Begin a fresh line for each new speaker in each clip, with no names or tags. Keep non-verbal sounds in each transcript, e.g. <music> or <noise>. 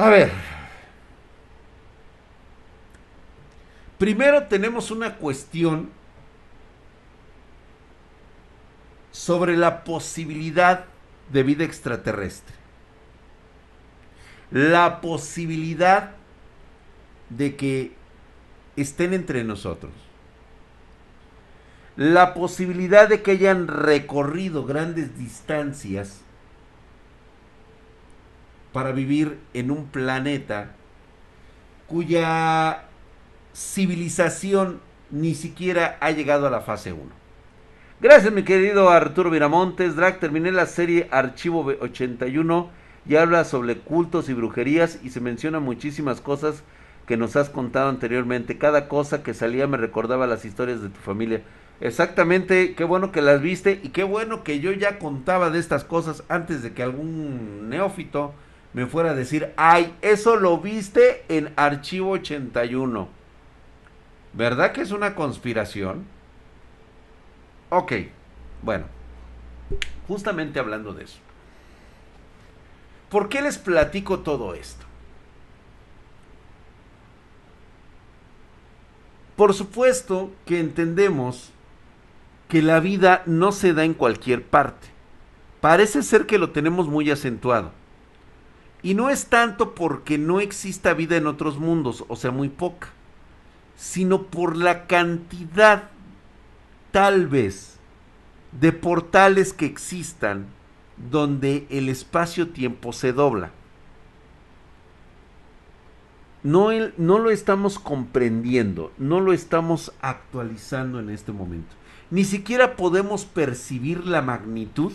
A ver. Primero tenemos una cuestión sobre la posibilidad de vida extraterrestre. La posibilidad de que estén entre nosotros. La posibilidad de que hayan recorrido grandes distancias para vivir en un planeta cuya civilización ni siquiera ha llegado a la fase 1. Gracias mi querido Arturo Viramontes. Drag, terminé la serie Archivo 81 y habla sobre cultos y brujerías y se menciona muchísimas cosas que nos has contado anteriormente. Cada cosa que salía me recordaba las historias de tu familia. Exactamente, qué bueno que las viste y qué bueno que yo ya contaba de estas cosas antes de que algún neófito me fuera a decir, ay, eso lo viste en Archivo 81. ¿Verdad que es una conspiración? Ok, bueno, justamente hablando de eso. ¿Por qué les platico todo esto? Por supuesto que entendemos que la vida no se da en cualquier parte. Parece ser que lo tenemos muy acentuado. Y no es tanto porque no exista vida en otros mundos, o sea, muy poca, sino por la cantidad, tal vez, de portales que existan donde el espacio-tiempo se dobla. No, no lo estamos comprendiendo, no lo estamos actualizando en este momento. Ni siquiera podemos percibir la magnitud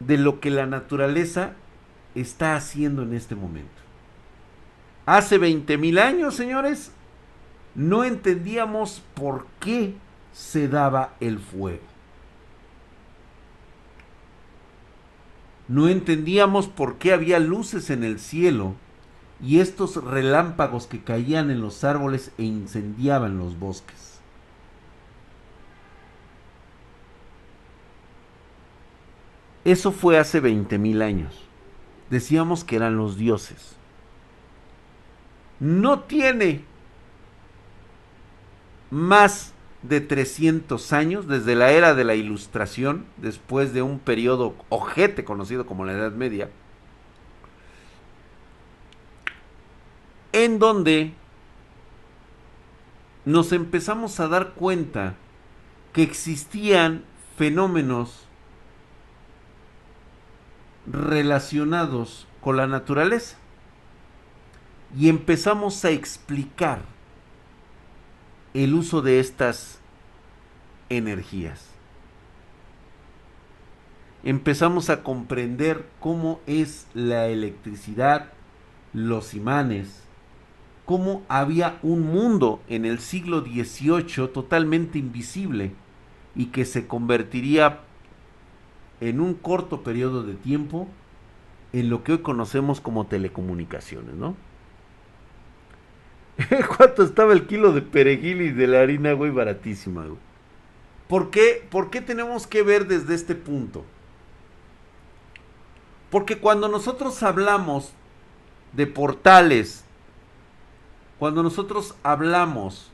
de lo que la naturaleza está haciendo en este momento. Hace 20 mil años, señores, no entendíamos por qué se daba el fuego. No entendíamos por qué había luces en el cielo y estos relámpagos que caían en los árboles e incendiaban los bosques. Eso fue hace 20 mil años. Decíamos que eran los dioses. No tiene más de 300 años, desde la era de la Ilustración, después de un periodo ojete conocido como la Edad Media, en donde nos empezamos a dar cuenta que existían fenómenos relacionados con la naturaleza. Y empezamos a explicar el uso de estas energías. Empezamos a comprender cómo es la electricidad, los imanes, cómo había un mundo en el siglo XVIII totalmente invisible y que se convertiría en un corto periodo de tiempo en lo que hoy conocemos como telecomunicaciones, ¿no? <laughs> ¿Cuánto estaba el kilo de perejil y de la harina, güey? Baratísima, güey. ¿Por qué, ¿Por qué tenemos que ver desde este punto? Porque cuando nosotros hablamos de portales, cuando nosotros hablamos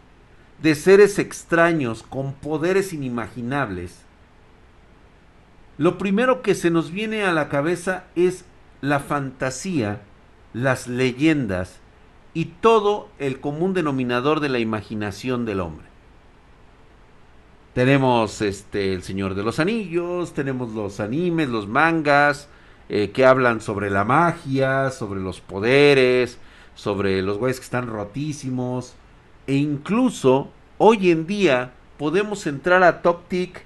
de seres extraños con poderes inimaginables, lo primero que se nos viene a la cabeza es la fantasía, las leyendas y todo el común denominador de la imaginación del hombre. Tenemos este El Señor de los Anillos, tenemos los animes, los mangas, eh, que hablan sobre la magia, sobre los poderes, sobre los güeyes que están rotísimos. E incluso hoy en día podemos entrar a Toptic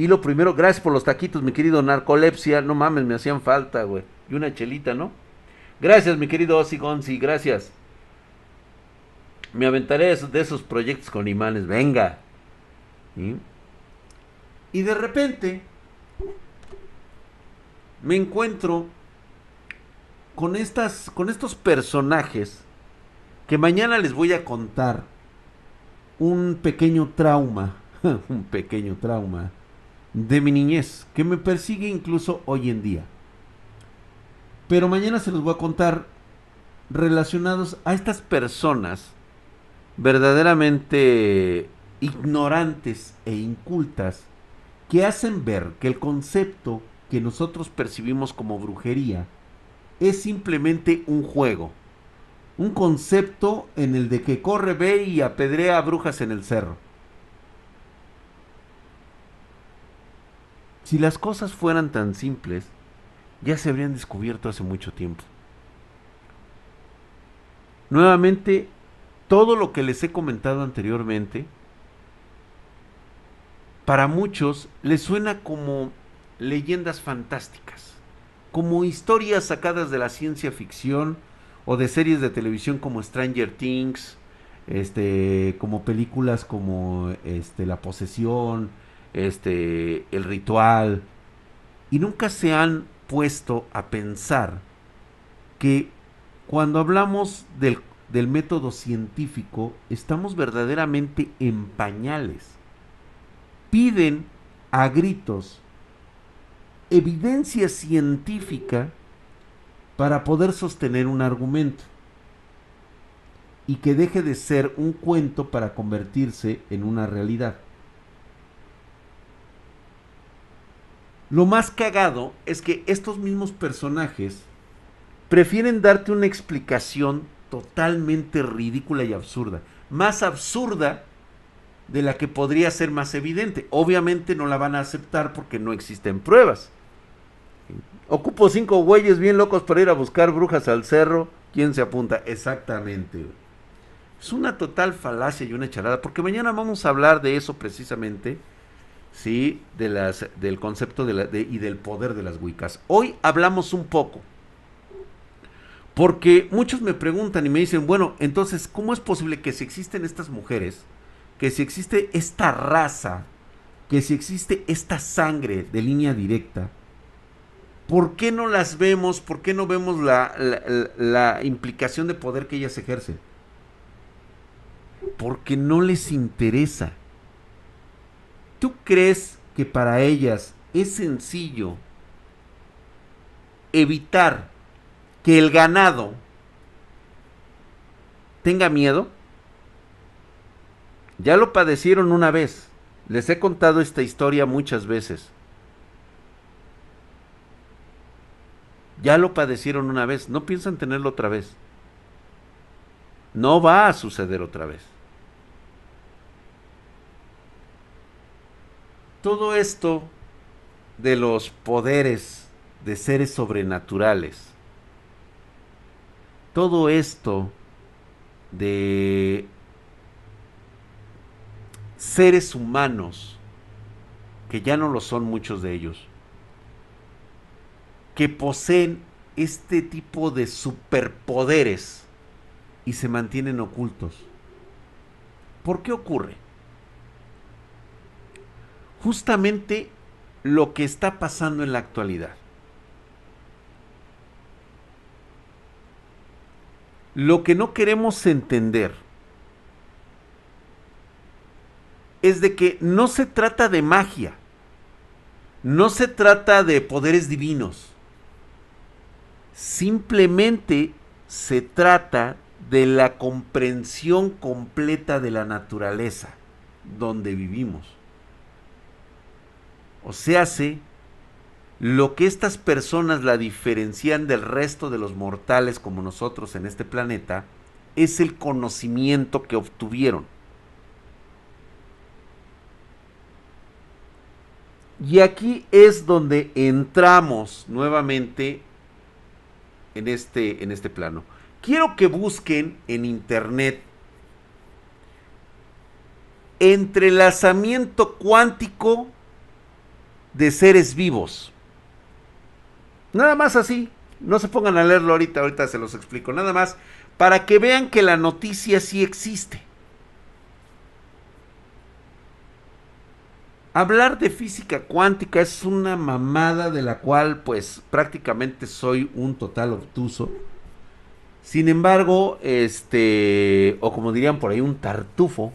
y lo primero, gracias por los taquitos, mi querido Narcolepsia. No mames, me hacían falta, güey. Y una chelita, ¿no? Gracias, mi querido Ozzy Gonzi, gracias. Me aventaré de esos proyectos con imanes, venga. Y de repente me encuentro con estas con estos personajes que mañana les voy a contar un pequeño trauma, <laughs> un pequeño trauma de mi niñez, que me persigue incluso hoy en día. Pero mañana se los voy a contar relacionados a estas personas verdaderamente ignorantes e incultas que hacen ver que el concepto que nosotros percibimos como brujería es simplemente un juego. Un concepto en el de que corre, ve y apedrea a brujas en el cerro. Si las cosas fueran tan simples, ya se habrían descubierto hace mucho tiempo. Nuevamente, todo lo que les he comentado anteriormente, para muchos les suena como leyendas fantásticas, como historias sacadas de la ciencia ficción o de series de televisión como Stranger Things, este, como películas como este, La posesión, este, El ritual, y nunca se han puesto a pensar que cuando hablamos del, del método científico estamos verdaderamente en pañales. Piden a gritos evidencia científica para poder sostener un argumento y que deje de ser un cuento para convertirse en una realidad. Lo más cagado es que estos mismos personajes prefieren darte una explicación totalmente ridícula y absurda. Más absurda de la que podría ser más evidente. Obviamente no la van a aceptar porque no existen pruebas. Ocupo cinco güeyes bien locos para ir a buscar brujas al cerro. ¿Quién se apunta? Exactamente. Es una total falacia y una charada, porque mañana vamos a hablar de eso precisamente ¿sí? De las, del concepto de la, y del poder de las Wiccas. Hoy hablamos un poco, porque muchos me preguntan y me dicen, bueno, entonces, ¿cómo es posible que si existen estas mujeres, que si existe esta raza, que si existe esta sangre de línea directa, ¿por qué no las vemos? ¿Por qué no vemos la, la implicación de poder que ellas ejercen? Porque no les interesa. ¿Tú crees que para ellas es sencillo evitar que el ganado tenga miedo? Ya lo padecieron una vez. Les he contado esta historia muchas veces. Ya lo padecieron una vez. No piensan tenerlo otra vez. No va a suceder otra vez. Todo esto de los poderes de seres sobrenaturales, todo esto de seres humanos, que ya no lo son muchos de ellos, que poseen este tipo de superpoderes y se mantienen ocultos. ¿Por qué ocurre? Justamente lo que está pasando en la actualidad. Lo que no queremos entender es de que no se trata de magia, no se trata de poderes divinos, simplemente se trata de la comprensión completa de la naturaleza donde vivimos. O sea, hace lo que estas personas la diferencian del resto de los mortales como nosotros en este planeta es el conocimiento que obtuvieron. Y aquí es donde entramos nuevamente en este, en este plano. Quiero que busquen en internet entrelazamiento cuántico de seres vivos. Nada más así. No se pongan a leerlo ahorita, ahorita se los explico. Nada más para que vean que la noticia sí existe. Hablar de física cuántica es una mamada de la cual pues prácticamente soy un total obtuso. Sin embargo, este, o como dirían por ahí, un tartufo,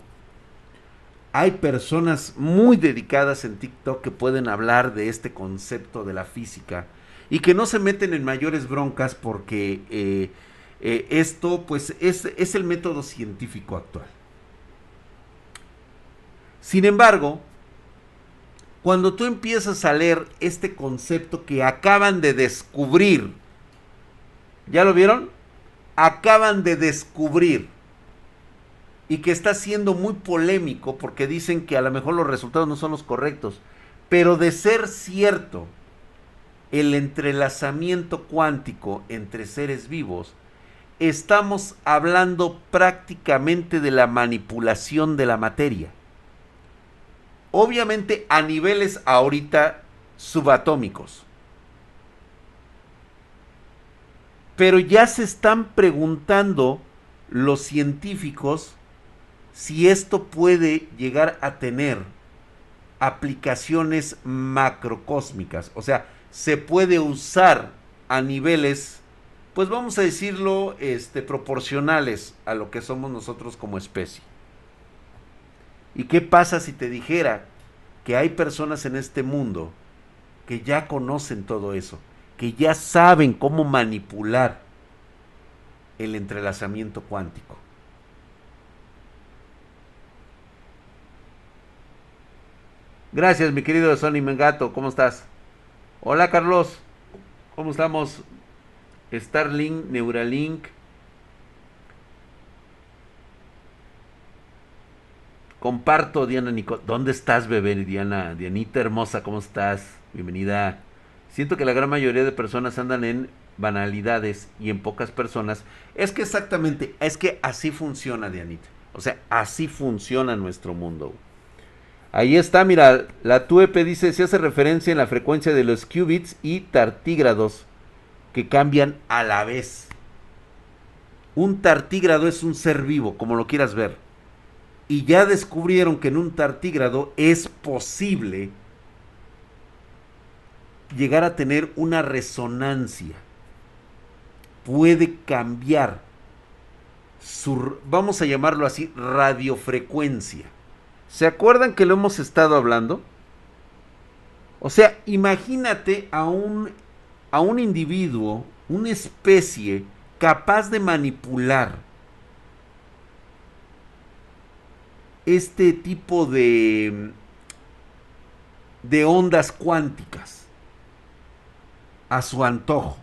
hay personas muy dedicadas en TikTok que pueden hablar de este concepto de la física y que no se meten en mayores broncas porque eh, eh, esto pues es, es el método científico actual. Sin embargo, cuando tú empiezas a leer este concepto que acaban de descubrir, ¿ya lo vieron? Acaban de descubrir y que está siendo muy polémico porque dicen que a lo mejor los resultados no son los correctos, pero de ser cierto el entrelazamiento cuántico entre seres vivos, estamos hablando prácticamente de la manipulación de la materia. Obviamente a niveles ahorita subatómicos. Pero ya se están preguntando los científicos si esto puede llegar a tener aplicaciones macrocósmicas, o sea, se puede usar a niveles, pues vamos a decirlo, este, proporcionales a lo que somos nosotros como especie. ¿Y qué pasa si te dijera que hay personas en este mundo que ya conocen todo eso, que ya saben cómo manipular el entrelazamiento cuántico? Gracias, mi querido Sonny Mengato. ¿Cómo estás? Hola, Carlos. ¿Cómo estamos? Starlink, Neuralink. Comparto, Diana Nico. ¿Dónde estás, bebé? Diana, Dianita hermosa, ¿cómo estás? Bienvenida. Siento que la gran mayoría de personas andan en banalidades y en pocas personas. Es que exactamente, es que así funciona, Dianita. O sea, así funciona nuestro mundo. Ahí está, mira, la TUEP dice, se hace referencia en la frecuencia de los qubits y tartígrados que cambian a la vez. Un tartígrado es un ser vivo, como lo quieras ver. Y ya descubrieron que en un tartígrado es posible llegar a tener una resonancia. Puede cambiar su, vamos a llamarlo así, radiofrecuencia. ¿Se acuerdan que lo hemos estado hablando? O sea, imagínate a un, a un individuo, una especie capaz de manipular este tipo de, de ondas cuánticas a su antojo.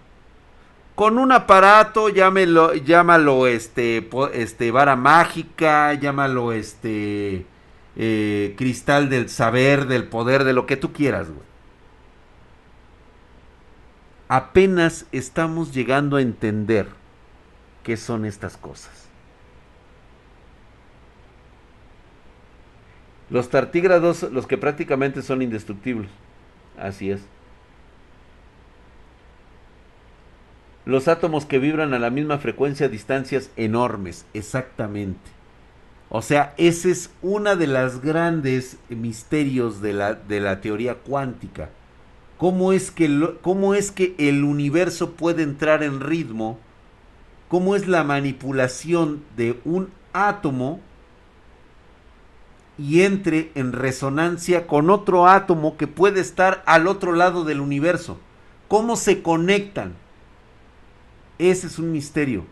Con un aparato, llámelo, llámalo este, este, vara mágica, llámalo este, eh, cristal del saber, del poder, de lo que tú quieras, güey. Apenas estamos llegando a entender qué son estas cosas. Los tartígrados, los que prácticamente son indestructibles. Así es. Los átomos que vibran a la misma frecuencia a distancias enormes, exactamente. O sea, ese es uno de los grandes misterios de la, de la teoría cuántica. ¿Cómo es, que ¿Cómo es que el universo puede entrar en ritmo? ¿Cómo es la manipulación de un átomo y entre en resonancia con otro átomo que puede estar al otro lado del universo? ¿Cómo se conectan? Ese es un misterio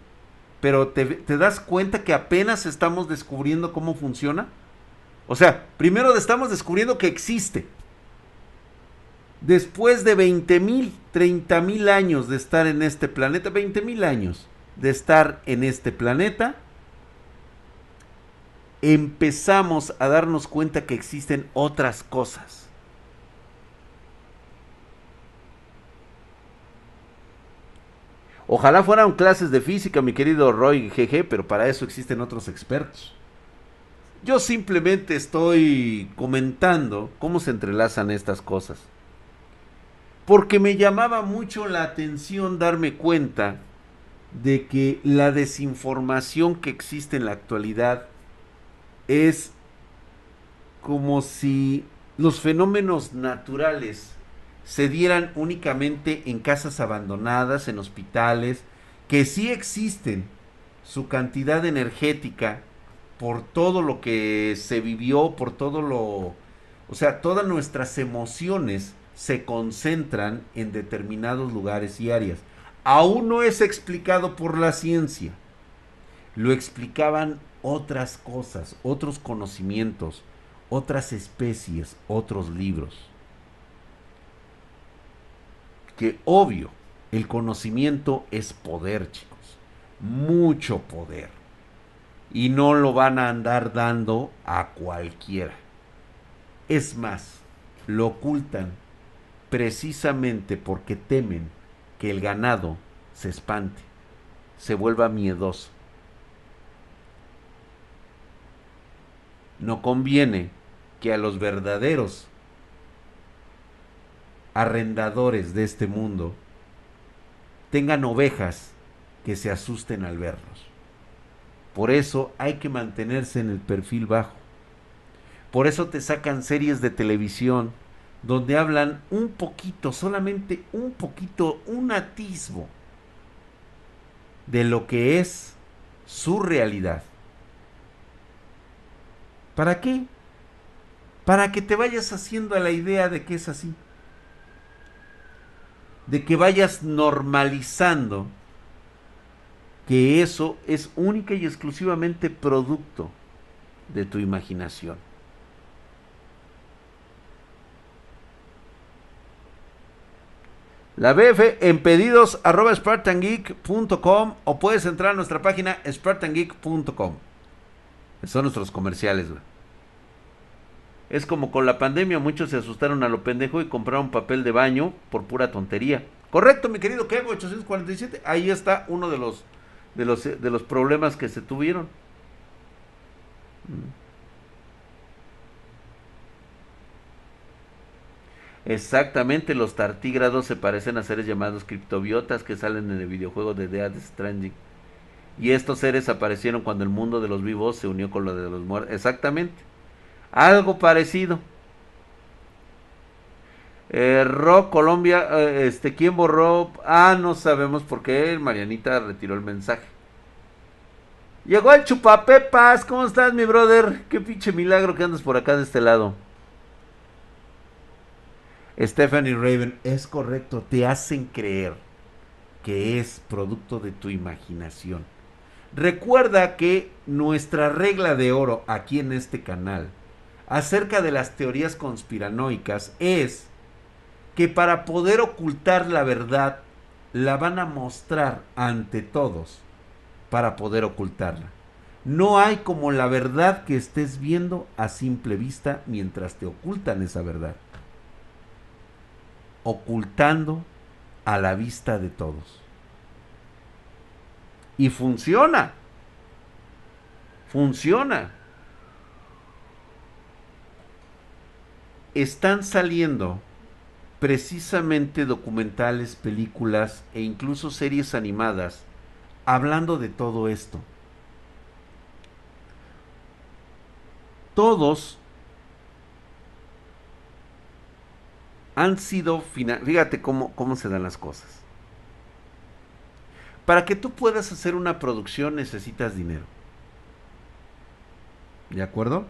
pero te, das cuenta que apenas estamos descubriendo cómo funciona. O sea, primero estamos descubriendo que existe. Después de 20 mil, 30 mil años de estar en este planeta, 20 mil años de estar en este planeta, empezamos a darnos cuenta que existen otras cosas. Ojalá fueran clases de física, mi querido Roy GG, pero para eso existen otros expertos. Yo simplemente estoy comentando cómo se entrelazan estas cosas. Porque me llamaba mucho la atención darme cuenta de que la desinformación que existe en la actualidad es como si los fenómenos naturales se dieran únicamente en casas abandonadas, en hospitales, que sí existen su cantidad energética por todo lo que se vivió, por todo lo, o sea, todas nuestras emociones se concentran en determinados lugares y áreas. Aún no es explicado por la ciencia. Lo explicaban otras cosas, otros conocimientos, otras especies, otros libros. Que obvio, el conocimiento es poder, chicos. Mucho poder. Y no lo van a andar dando a cualquiera. Es más, lo ocultan precisamente porque temen que el ganado se espante, se vuelva miedoso. No conviene que a los verdaderos arrendadores de este mundo tengan ovejas que se asusten al verlos. Por eso hay que mantenerse en el perfil bajo. Por eso te sacan series de televisión donde hablan un poquito, solamente un poquito, un atisbo de lo que es su realidad. ¿Para qué? Para que te vayas haciendo a la idea de que es así. De que vayas normalizando que eso es única y exclusivamente producto de tu imaginación. La BF en pedidos arroba spartangeek.com o puedes entrar a nuestra página spartangeek.com. Son nuestros comerciales, Es como con la pandemia, muchos se asustaron a lo pendejo y compraron papel de baño por pura tontería. Correcto, mi querido Kego 847. Ahí está uno de los de los de los problemas que se tuvieron. Mm. Exactamente, los tartígrados se parecen a seres llamados criptobiotas que salen en el videojuego de Dead Stranding. Y estos seres aparecieron cuando el mundo de los vivos se unió con lo de los muertos. Exactamente. Algo parecido. Eh, Colombia, eh, este, ¿quién borró? Ah, no sabemos por qué. Marianita retiró el mensaje. Llegó el chupapepas. ¿Cómo estás, mi brother? Qué pinche milagro que andas por acá de este lado. Stephanie Raven, es correcto, te hacen creer que es producto de tu imaginación. Recuerda que nuestra regla de oro aquí en este canal acerca de las teorías conspiranoicas es que para poder ocultar la verdad la van a mostrar ante todos para poder ocultarla. No hay como la verdad que estés viendo a simple vista mientras te ocultan esa verdad ocultando a la vista de todos. Y funciona. Funciona. Están saliendo precisamente documentales, películas e incluso series animadas hablando de todo esto. Todos han sido, fíjate cómo, cómo se dan las cosas. Para que tú puedas hacer una producción necesitas dinero. ¿De acuerdo?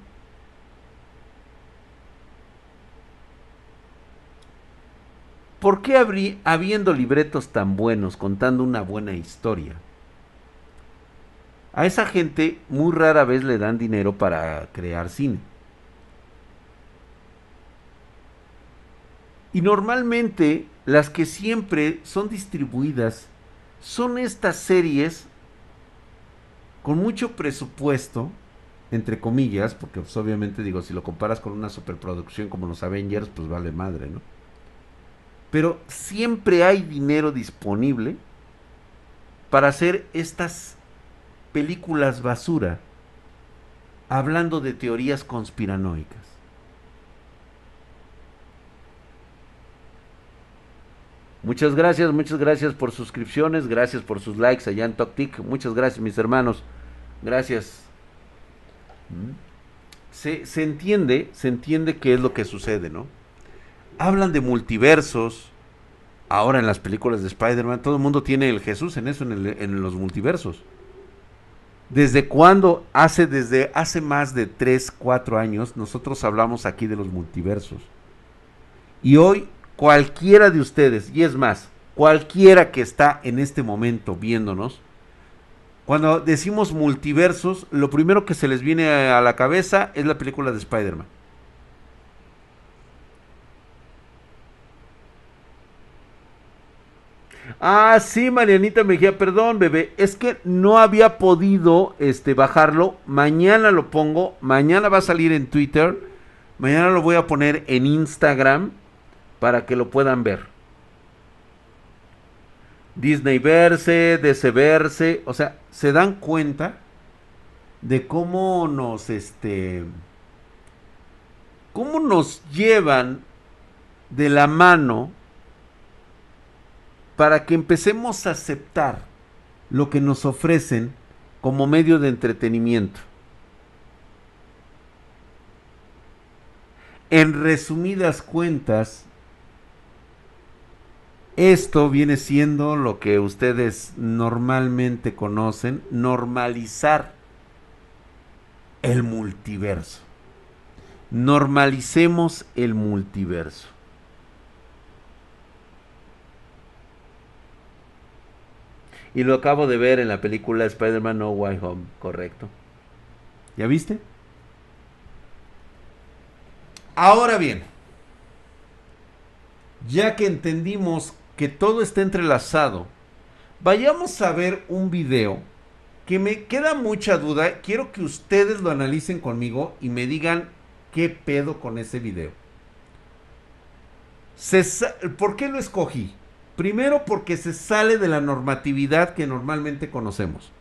¿Por qué habiendo libretos tan buenos contando una buena historia? A esa gente muy rara vez le dan dinero para crear cine. Y normalmente las que siempre son distribuidas son estas series con mucho presupuesto, entre comillas, porque pues, obviamente digo, si lo comparas con una superproducción como los Avengers, pues vale madre, ¿no? Pero siempre hay dinero disponible para hacer estas películas basura hablando de teorías conspiranoicas. Muchas gracias, muchas gracias por suscripciones, gracias por sus likes allá en TokTik. Muchas gracias, mis hermanos. Gracias. Mm. Se, se, entiende, se entiende qué es lo que sucede, ¿no? Hablan de multiversos. Ahora en las películas de Spider-Man, todo el mundo tiene el Jesús en eso, en, los multiversos. ¿Desde cuándo? Hace, desde hace más de 3, 4 años, nosotros hablamos aquí de los multiversos. Y hoy cualquiera de ustedes, y es más, cualquiera que está en este momento viéndonos, cuando decimos multiversos, lo primero que se les viene a la cabeza es la película de Spider-Man. Ah, sí, Marianita Mejía, perdón, bebé. Es que no había podido este, bajarlo. Mañana lo pongo. Mañana va a salir en Twitter. Mañana lo voy a poner en Instagram para que lo puedan ver. Disney verse, DC verse. O sea, se dan cuenta de cómo nos, este, cómo nos llevan de la mano para que empecemos a aceptar lo que nos ofrecen como medio de entretenimiento. En resumidas cuentas, esto viene siendo lo que ustedes normalmente conocen, normalizar el multiverso. Normalicemos el multiverso. Y lo acabo de ver en la película Spider-Man No Way Home, correcto. ¿Ya viste? Ahora bien, ya que entendimos que todo está entrelazado, vayamos a ver un video que me queda mucha duda. Quiero que ustedes lo analicen conmigo y me digan qué pedo con ese video. ¿Por qué lo escogí? Primero porque se sale de la normatividad que normalmente conocemos.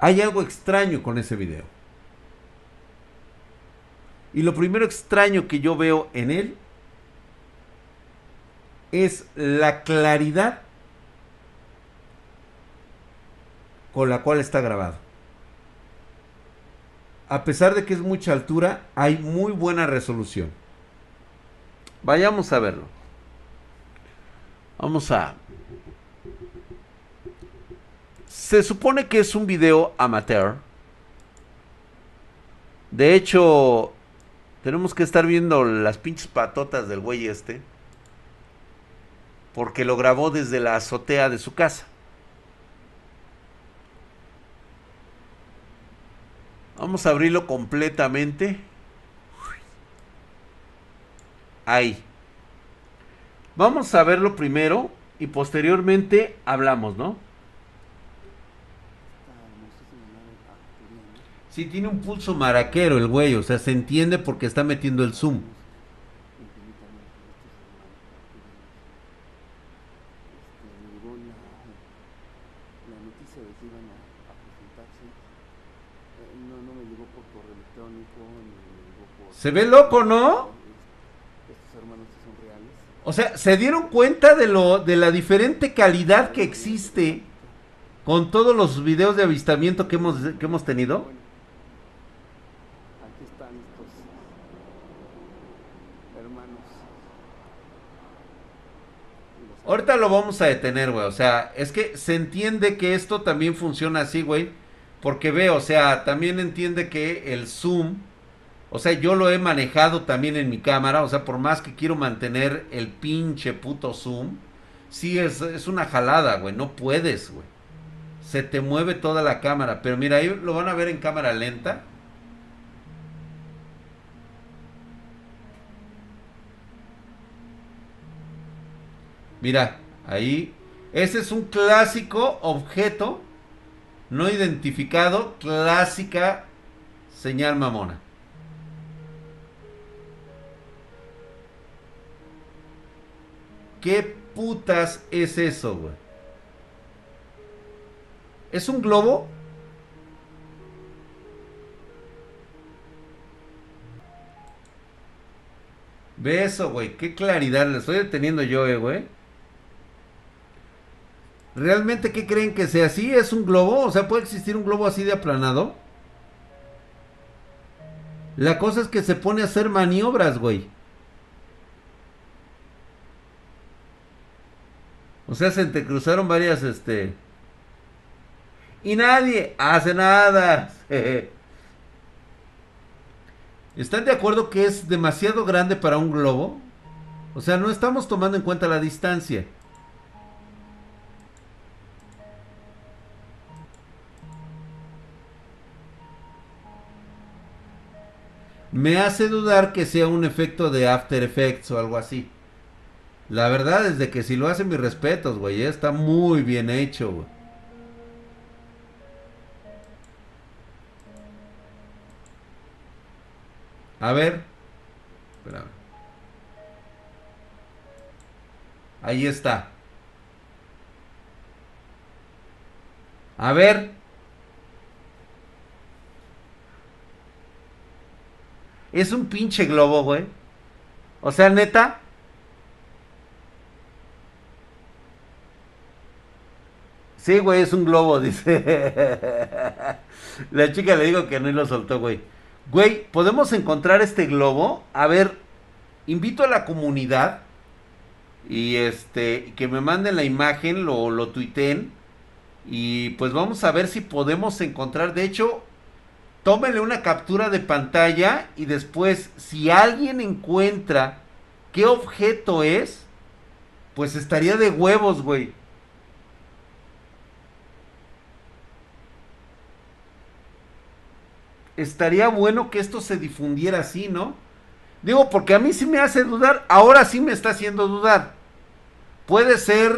Hay algo extraño con ese video. Y lo primero extraño que yo veo en él es la claridad con la cual está grabado. A pesar de que es mucha altura, hay muy buena resolución. Vayamos a verlo. Vamos a... Se supone que es un video amateur. De hecho, tenemos que estar viendo las pinches patotas del güey este. Porque lo grabó desde la azotea de su casa. Vamos a abrirlo completamente. Ahí. Vamos a verlo primero y posteriormente hablamos, ¿no? Sí, tiene un pulso maraquero el güey, o sea, se entiende porque está metiendo el zoom. Se ve loco, ¿no? O sea, se dieron cuenta de lo de la diferente calidad que existe con todos los videos de avistamiento que hemos que hemos tenido. Aquí están estos hermanos. Ahorita lo vamos a detener, güey. O sea, es que se entiende que esto también funciona así, güey. Porque veo, o sea, también entiende que el zoom o sea, yo lo he manejado también en mi cámara. O sea, por más que quiero mantener el pinche puto zoom. Sí, es, es una jalada, güey. No puedes, güey. Se te mueve toda la cámara. Pero mira, ahí lo van a ver en cámara lenta. Mira, ahí. Ese es un clásico objeto no identificado. Clásica señal mamona. ¿Qué putas es eso, güey? ¿Es un globo? Ve eso, güey. Qué claridad le estoy deteniendo yo, eh, güey. ¿Realmente qué creen que sea así? ¿Es un globo? O sea, ¿puede existir un globo así de aplanado? La cosa es que se pone a hacer maniobras, güey. O sea, se entrecruzaron varias, este... Y nadie hace nada. <laughs> ¿Están de acuerdo que es demasiado grande para un globo? O sea, no estamos tomando en cuenta la distancia. Me hace dudar que sea un efecto de After Effects o algo así. La verdad es de que si lo hacen mis respetos, güey. Está muy bien hecho, güey. A ver. Espérame. Ahí está. A ver. Es un pinche globo, güey. O sea, neta. Sí, güey, es un globo, <laughs> dice. La chica le digo que no y lo soltó, güey. Güey, ¿podemos encontrar este globo? A ver, invito a la comunidad y este que me manden la imagen, lo, lo tuiten y pues vamos a ver si podemos encontrar. De hecho, tómenle una captura de pantalla y después, si alguien encuentra qué objeto es, pues estaría de huevos, güey. Estaría bueno que esto se difundiera así, ¿no? Digo, porque a mí sí me hace dudar, ahora sí me está haciendo dudar. Puede ser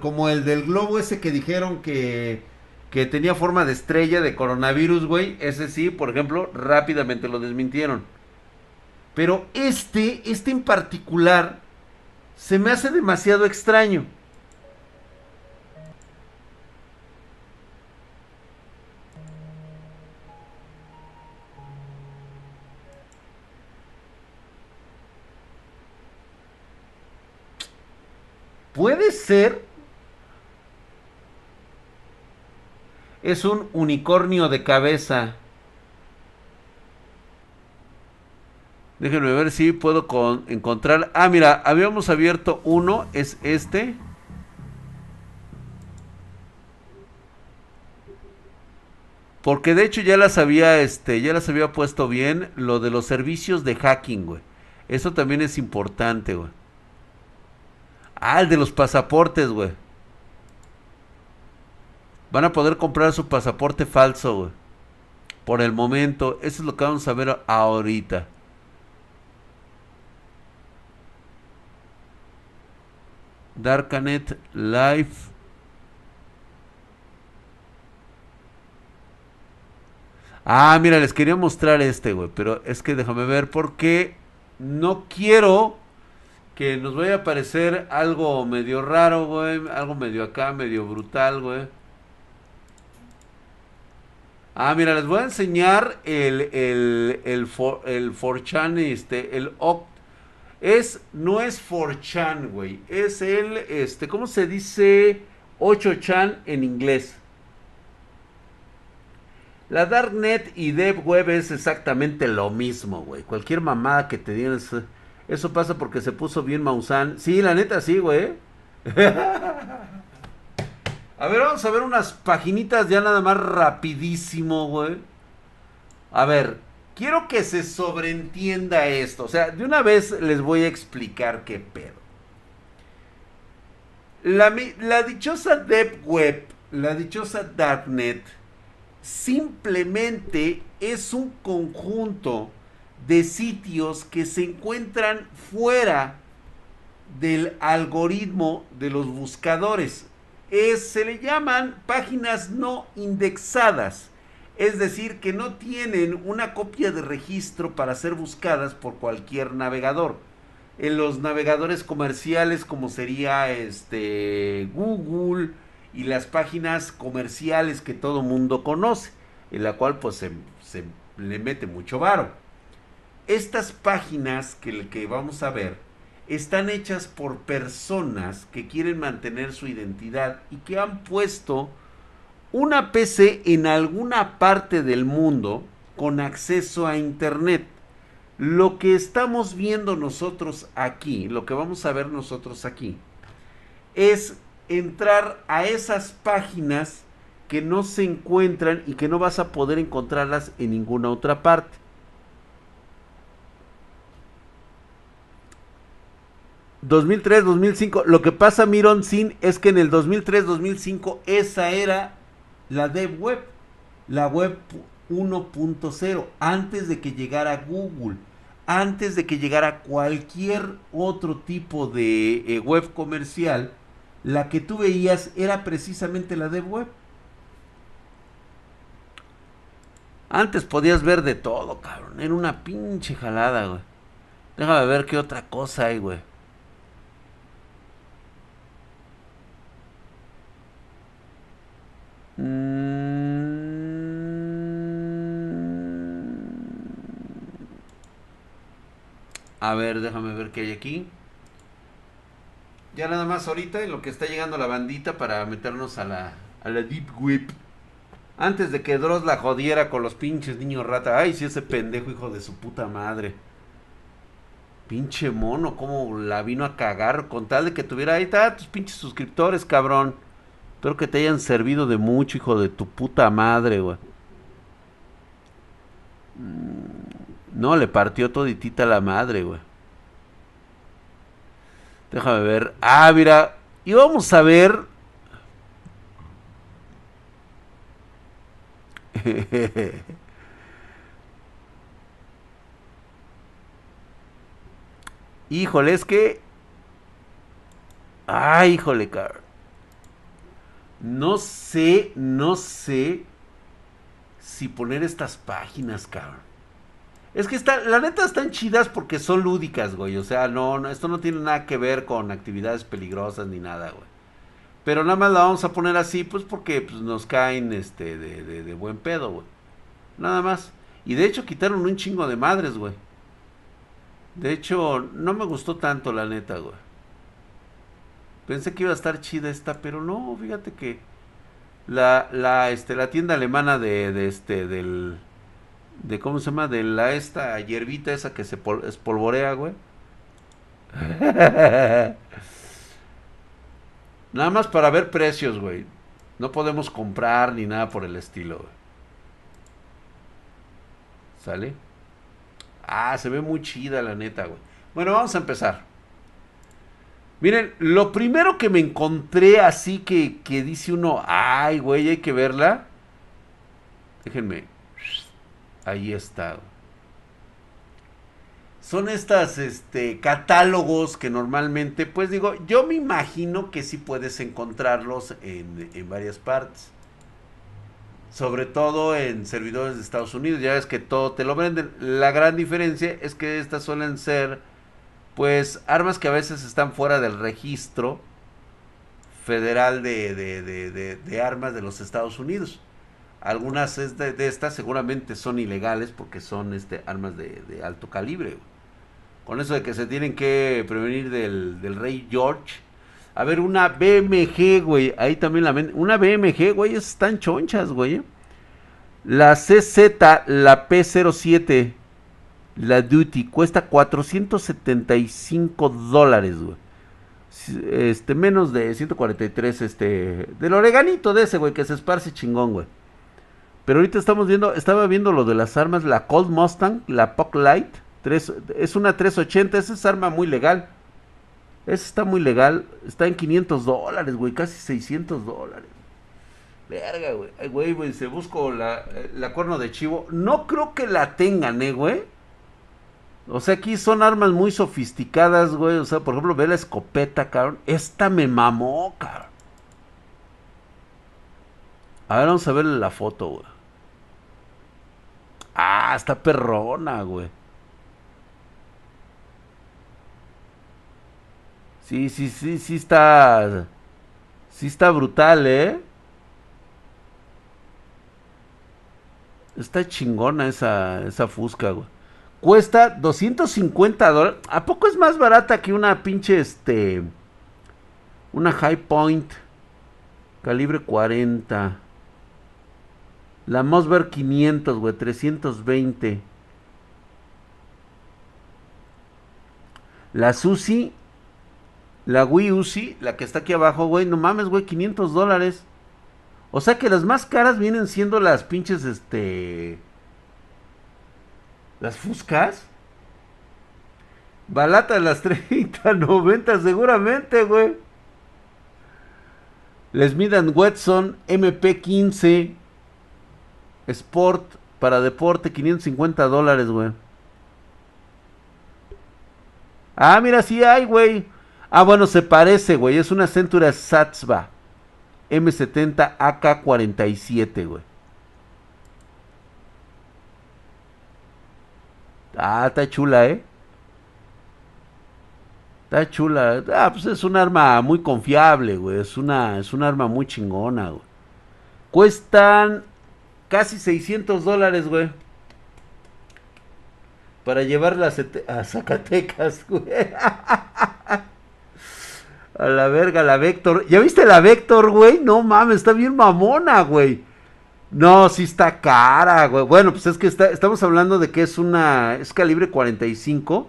como el del globo ese que dijeron que, que tenía forma de estrella de coronavirus, güey. Ese sí, por ejemplo, rápidamente lo desmintieron. Pero este, este en particular, se me hace demasiado extraño. Puede ser. Es un unicornio de cabeza. Déjenme ver si puedo encontrar. Ah, mira, habíamos abierto uno. Es este. Porque de hecho ya las había, este, ya las había puesto bien. Lo de los servicios de hacking, güey. Eso también es importante, güey. Ah, el de los pasaportes, güey. Van a poder comprar su pasaporte falso, güey. Por el momento. Eso es lo que vamos a ver ahorita. Darkanet Live. Ah, mira, les quería mostrar este, güey. Pero es que déjame ver porque no quiero que nos vaya a parecer algo medio raro, güey. Algo medio acá, medio brutal, güey. Ah, mira, les voy a enseñar el, el, el, for, el chan este, el oct. Es, no es chan, güey. Es el, este, ¿cómo se dice 8chan en inglés? La Darknet y Dev Web es exactamente lo mismo, güey. Cualquier mamada que te digan eso pasa porque se puso bien Maussan. Sí, la neta sí, güey. <laughs> a ver, vamos a ver unas paginitas ya nada más rapidísimo, güey. A ver, quiero que se sobreentienda esto. O sea, de una vez les voy a explicar qué pedo. La, la dichosa Deep Web, la dichosa Darknet, simplemente es un conjunto de sitios que se encuentran fuera del algoritmo de los buscadores. Es, se le llaman páginas no indexadas, es decir, que no tienen una copia de registro para ser buscadas por cualquier navegador. En los navegadores comerciales como sería este Google y las páginas comerciales que todo mundo conoce, en la cual pues se, se le mete mucho varo. Estas páginas que, vamos a ver están hechas por personas que quieren mantener su identidad y que han puesto una PC en alguna parte del mundo con acceso a Internet. Lo que estamos viendo nosotros aquí, lo que vamos a ver nosotros aquí, es entrar a esas páginas que no se encuentran y que no vas a poder encontrarlas en ninguna otra parte. 2003, 2005. Lo que pasa, Miron Sin, es que en el 2003, 2005, esa era la Dev Web. La web 1.0. Antes de que llegara Google. Antes de que llegara cualquier otro tipo de eh, web comercial. La que tú veías era precisamente la Dev Web. Antes podías ver de todo, cabrón. Era una pinche jalada, güey. Déjame ver qué otra cosa hay, güey. A ver, déjame ver qué hay aquí. Ya nada más ahorita en lo que está llegando la bandita para meternos a la, a la Deep Web. Antes de que Dross la jodiera con los pinches niños rata. Ay, si ese pendejo hijo de su puta madre. Pinche mono, cómo la vino a cagar con tal de que tuviera ahí está tus pinches suscriptores, cabrón. Espero que te hayan servido de mucho, hijo de tu puta madre, güey. Mm, no, le partió toditita la madre, güey. Déjame ver. Ah, mira. Y vamos a ver <laughs> híjole, es que... Ay, híjole, car. No sé, no sé si poner estas páginas, cabrón. Es que está, la neta están chidas porque son lúdicas, güey. O sea, no, no, esto no tiene nada que ver con actividades peligrosas ni nada, güey. Pero nada más la vamos a poner así, pues porque pues, nos caen este de, de, buen pedo, güey. Nada más. Y de hecho quitaron un chingo de madres, güey. De hecho, no me gustó tanto, la neta, güey. Pensé que iba a estar chida esta, pero no, fíjate que la, la, este, la tienda alemana de, de este, del, de, ¿cómo se llama? De la, esta hierbita esa que se espolvorea, güey. <laughs> Nada más para ver precios, güey. No podemos comprar ni nada por el estilo, güey. ¿Sale? Ah, se ve muy chida la neta, güey. Bueno, vamos a empezar. Miren, lo primero que me encontré así que, que dice uno, ay, güey, hay que verla. Déjenme. Ahí está. Son estas este, catálogos que normalmente, pues digo, yo me imagino que sí puedes encontrarlos en, en, varias partes. Sobre todo en servidores de Estados Unidos, ya ves que todo te lo venden. La gran diferencia es que estas suelen ser, pues, armas que a veces están fuera del registro federal de, de, de, de armas de los Estados Unidos. Algunas de, estas seguramente son ilegales porque son este, armas de, alto calibre con eso de que se tienen que prevenir del, rey George. A ver, una BMG, güey. Ahí también la. Una BMG, güey. Están chonchas, güey. La CZ, la P07, la Duty, cuesta 475 dólares, güey. Este, menos de 143, este, del oreganito de ese, güey, que se esparce chingón, güey. Pero ahorita estamos viendo, estaba viendo lo de las armas, la Cold Mustang, la Puck Light es una 380, esa es arma muy legal. Esa está muy legal. Está en 500 dólares, güey. Casi 600 dólares. Verga, güey. Ay, güey. Se busco la, la cuerno de chivo. No creo que la tengan, eh, güey. O sea, aquí son armas muy sofisticadas, güey. O sea, por ejemplo, ve la escopeta, cabrón. Esta me mamó, cabrón. A ver, vamos a ver la foto, güey. Ah, está perrona, güey. Sí, sí, sí, sí está. Sí está brutal, ¿eh? Está chingona esa, esa fusca, güey. Cuesta 250 dólares. ¿A poco es más barata que una pinche, este... Una High Point. Calibre 40. La Mosberg 500, güey. 320. La Susi la Wii Uzi, la que está aquí abajo, güey, no mames, güey, 500 dólares. O sea que las más caras vienen siendo las pinches, este... Las Fuscas. Balata de las <laughs> 30, 90 seguramente, güey. Les Midan Wetson MP15 Sport para deporte 550 dólares, güey. Ah, mira, sí hay, güey. Ah, bueno, se parece, güey. Es una Centura Satsva M70 AK47, güey. Ah, está chula, ¿eh? Está chula. Ah, pues es un arma muy confiable, güey. Es una, es un arma muy chingona, güey. Cuestan casi 600 dólares, güey. Para llevarla a Zacatecas, <laughs> güey. A la verga, la Vector. ¿Ya viste la Vector, güey? No mames, está bien mamona, güey. No, sí está cara, güey. Bueno, pues es que está, estamos hablando de que es una. Es calibre 45.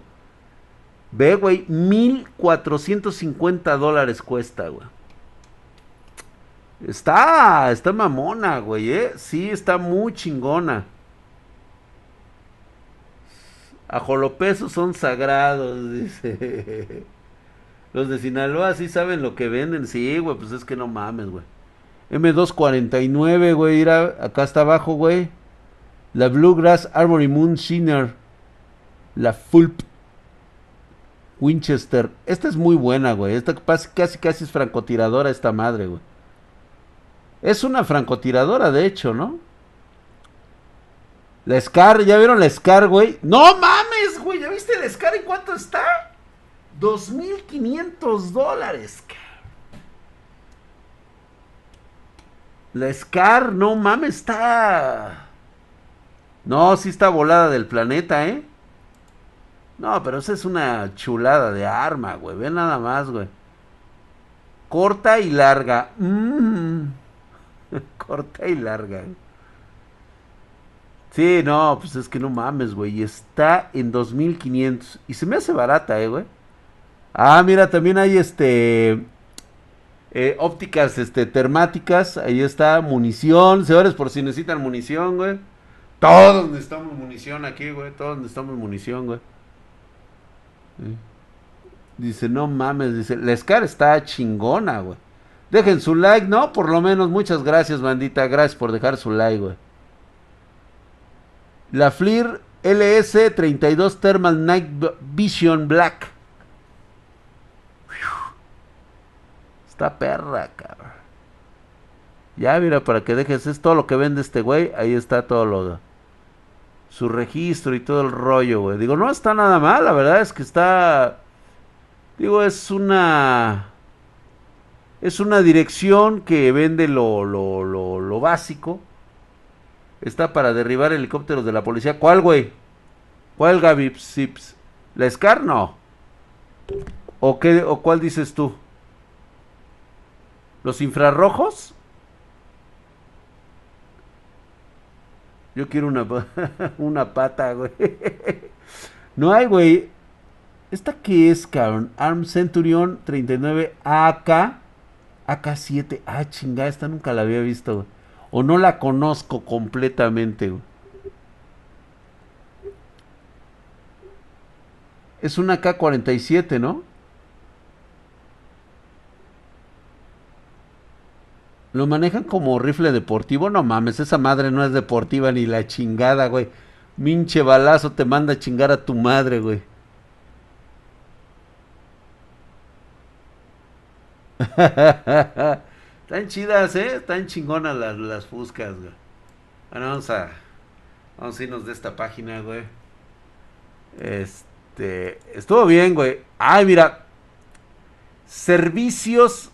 Ve, güey, 1450 dólares cuesta, güey. Está, está mamona, güey, ¿eh? Sí, está muy chingona. Ajolopesos son sagrados, <laughs> dice. Los de Sinaloa sí saben lo que venden. Sí, güey, pues es que no mames, güey. M249, güey, mira, acá está abajo, güey. La Bluegrass Armory Moon Shiner. La Fulp. Winchester. Esta es muy buena, güey. Esta casi, casi es francotiradora esta madre, güey. Es una francotiradora, de hecho, ¿no? La Scar, ¿ya vieron la Scar, güey? ¡No mames, güey! ¿Ya viste la Scar en cuánto está? 2.500 dólares, La Scar, no mames, está... No, sí está volada del planeta, ¿eh? No, pero esa es una chulada de arma, güey. Ve nada más, güey. Corta y larga. Mmm. <laughs> Corta y larga. Sí, no, pues es que no mames, güey. Está en 2500. Y se me hace barata, eh, güey. Ah, mira, también hay este. Eh, ópticas este, termáticas. Ahí está. Munición. Señores, por si necesitan munición, güey. Todos necesitamos munición aquí, güey. Todos necesitamos munición, güey. Dice, no mames. Dice, la Scar está chingona, güey. Dejen su like, ¿no? Por lo menos, muchas gracias, bandita. Gracias por dejar su like, güey. La FLIR LS32 Thermal Night Vision Black. Está perra, cabrón. Ya, mira, para que dejes, es todo lo que vende este güey. Ahí está todo lo. Su registro y todo el rollo, güey. Digo, no está nada mal, la verdad es que está. Digo, es una es una dirección que vende lo, lo, lo, básico. Está para derribar helicópteros de la policía. ¿Cuál, güey? ¿Cuál, Gaby? ¿La SCAR? No. ¿O, qué, ¿O cuál dices tú? ¿Los infrarrojos? Yo quiero una, <laughs> una pata, güey. <laughs> No hay, güey. ¿Esta qué es, cabrón? Arm Centurion 39 AK AK7. Ah, chingada, esta nunca la había visto, O no la conozco completamente, Es una AK-47, ¿no? Lo manejan como rifle deportivo. No mames, esa madre no es deportiva ni la chingada, güey. Minche balazo te manda a chingar a tu madre, güey. <laughs> Están chidas, ¿eh? Están chingonas las, las fuscas, güey. Bueno, vamos a, vamos a irnos de esta página, güey. Este, estuvo bien, güey. Ay, mira. Servicios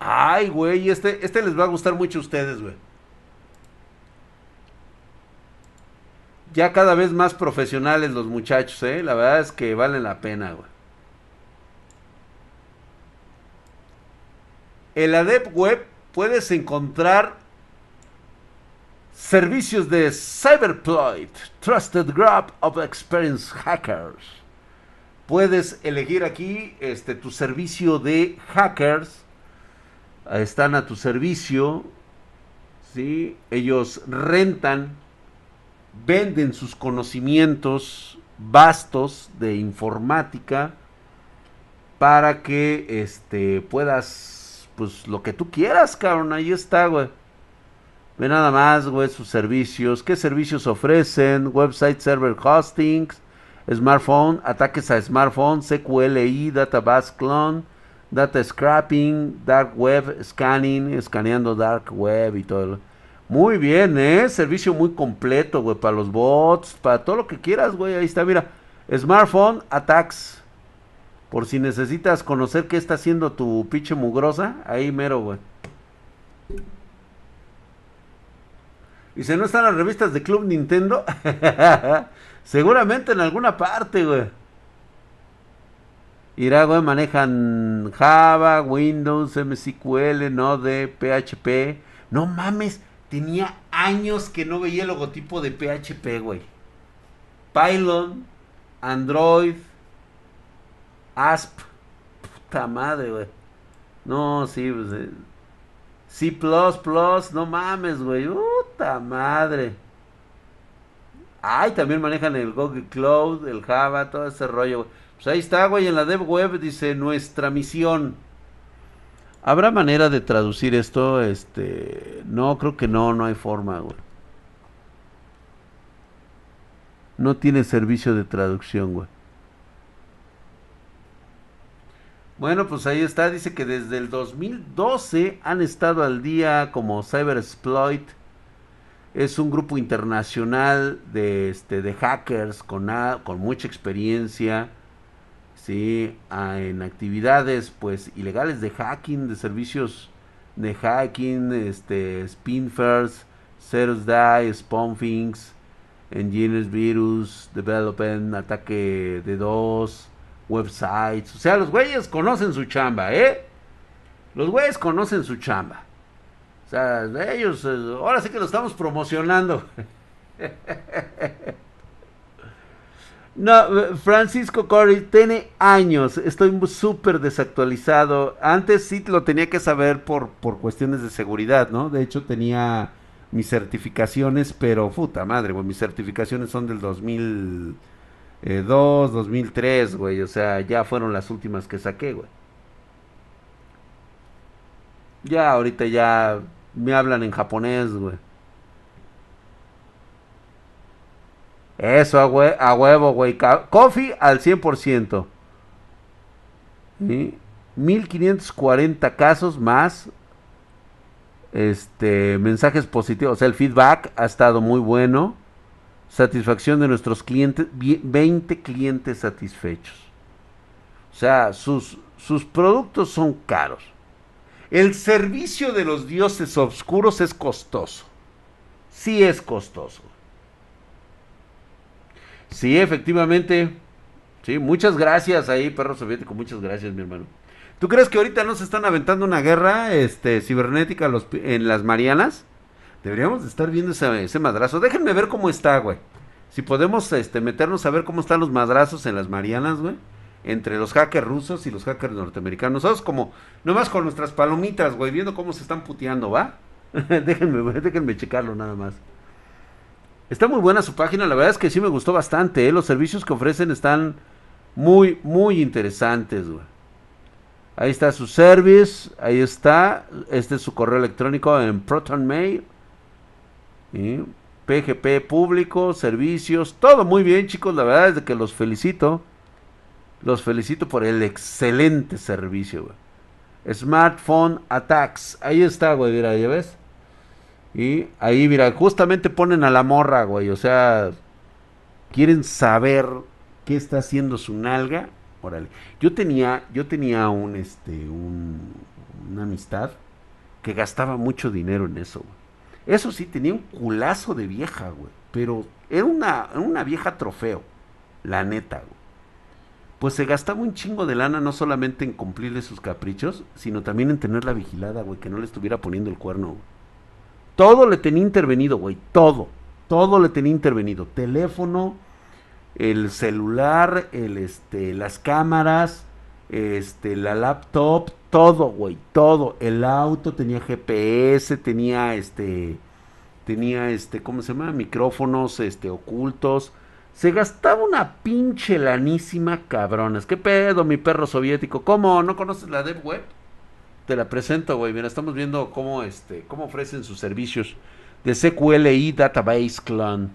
Ay, güey, este, este les va a gustar mucho a ustedes, güey. ya cada vez más profesionales los muchachos, ¿eh? La verdad es que valen la pena, güey. En la Web puedes encontrar servicios de Cyberploit, Trusted Group of Experienced Hackers. Puedes elegir aquí este, tu servicio de hackers. Están a tu servicio. ¿sí? Ellos rentan venden sus conocimientos vastos de informática para que este puedas pues lo que tú quieras, cabrón, ahí está, güey. Ve nada más, güey, sus servicios, qué servicios ofrecen, website server hostings, smartphone, ataques a smartphone, CQLI, database clone, data scrapping, dark web scanning, escaneando dark web y todo. Muy bien, ¿eh? Servicio muy completo, güey, para los bots, para todo lo que quieras, güey. Ahí está, mira. Smartphone attacks. Por si necesitas conocer qué está haciendo tu pinche mugrosa, ahí mero, güey. Y si no están las revistas de Club Nintendo, <laughs> seguramente en alguna parte, güey. Irá, güey, manejan Java, Windows, MSQL, Node, PHP. No mames, tenía años que no veía el logotipo de PHP, güey. Pylon, Android, ASP. Puta madre, güey. No, sí, pues. Eh. C, no mames, güey. Puta madre. Ay, también manejan el Google Cloud, el Java, todo ese rollo, güey. Pues ahí está, güey, en la dev web dice nuestra misión. ¿Habrá manera de traducir esto? Este, no, creo que no, no hay forma, güey. No tiene servicio de traducción, güey. Bueno, pues ahí está, dice que desde el 2012 han estado al día como Cyber Exploit. Es un grupo internacional de, este, de hackers con, con mucha experiencia ¿sí? en actividades pues ilegales de hacking, de servicios de hacking, este, Spinfers, Zeros Die, Spompings, Engineers Virus, Development, Ataque de dos, websites. O sea, los güeyes conocen su chamba, ¿eh? Los güeyes conocen su chamba. O sea, ellos, eh, ahora sí que lo estamos promocionando. <laughs> No, Francisco Corey tiene años, estoy súper desactualizado. Antes sí lo tenía que saber por, por cuestiones de seguridad, ¿no? De hecho tenía mis certificaciones, pero puta madre, güey, mis certificaciones son del 2002, 2003, güey, o sea, ya fueron las últimas que saqué, güey. Ya ahorita ya me hablan en japonés, güey. Eso, a, huevo, güey. Coffee al 100%. ¿Sí? 1540 casos más. Este, mensajes positivos. O sea, el feedback ha estado muy bueno. Satisfacción de nuestros clientes. 20 clientes satisfechos. O sea, sus, sus productos son caros. El servicio de los dioses oscuros es costoso. Sí es costoso. Sí, efectivamente. Sí, muchas gracias ahí, perro soviético. Muchas gracias, mi hermano. ¿Tú crees que ahorita no se están aventando una guerra este, cibernética en las Marianas? Deberíamos de estar viendo ese, madrazo. Déjenme ver cómo está, güey. Si podemos este, meternos a ver cómo están los madrazos en las Marianas, güey. Entre los hackers rusos y los hackers norteamericanos. Nosotros como, nomás con nuestras palomitas, güey, viendo cómo se están puteando, ¿va? <laughs> déjenme, déjenme checarlo nada más. Está muy buena su página, la verdad es que sí me gustó bastante. ¿eh? Los servicios que ofrecen están muy, muy interesantes. Güey. Ahí está su service, ahí está. Este es su correo electrónico en Proton Mail. PGP público, servicios, todo muy bien chicos, la verdad es que los felicito. Los felicito por el excelente servicio, güey. Smartphone Attacks. Ahí está, güey, mira, ya ves. Y ahí, mira, justamente ponen a la morra, güey. O sea, quieren saber qué está haciendo su nalga. Órale. Yo tenía, yo tenía un, este, un, una amistad que gastaba mucho dinero en eso, güey. Eso sí, tenía un culazo de vieja, güey. Pero era una, una vieja trofeo, la neta, güey. Pues se gastaba un chingo de lana no solamente en cumplirle sus caprichos, sino también en tenerla vigilada, güey, que no le estuviera poniendo el cuerno, güey. Todo le tenía intervenido, güey. Todo. Todo le tenía intervenido. Teléfono, el celular, el, este, las cámaras, este, la laptop, todo, güey. Todo. El auto tenía GPS, tenía este tenía este, ¿cómo se llama? Micrófonos este, ocultos. Se gastaba una pinche lanísima cabrones. ¿Qué pedo, mi perro soviético? ¿Cómo? ¿No conoces la Dev Web? Te la presento, güey. Mira, estamos viendo cómo, este, cómo ofrecen sus servicios de SQLI Database Clone.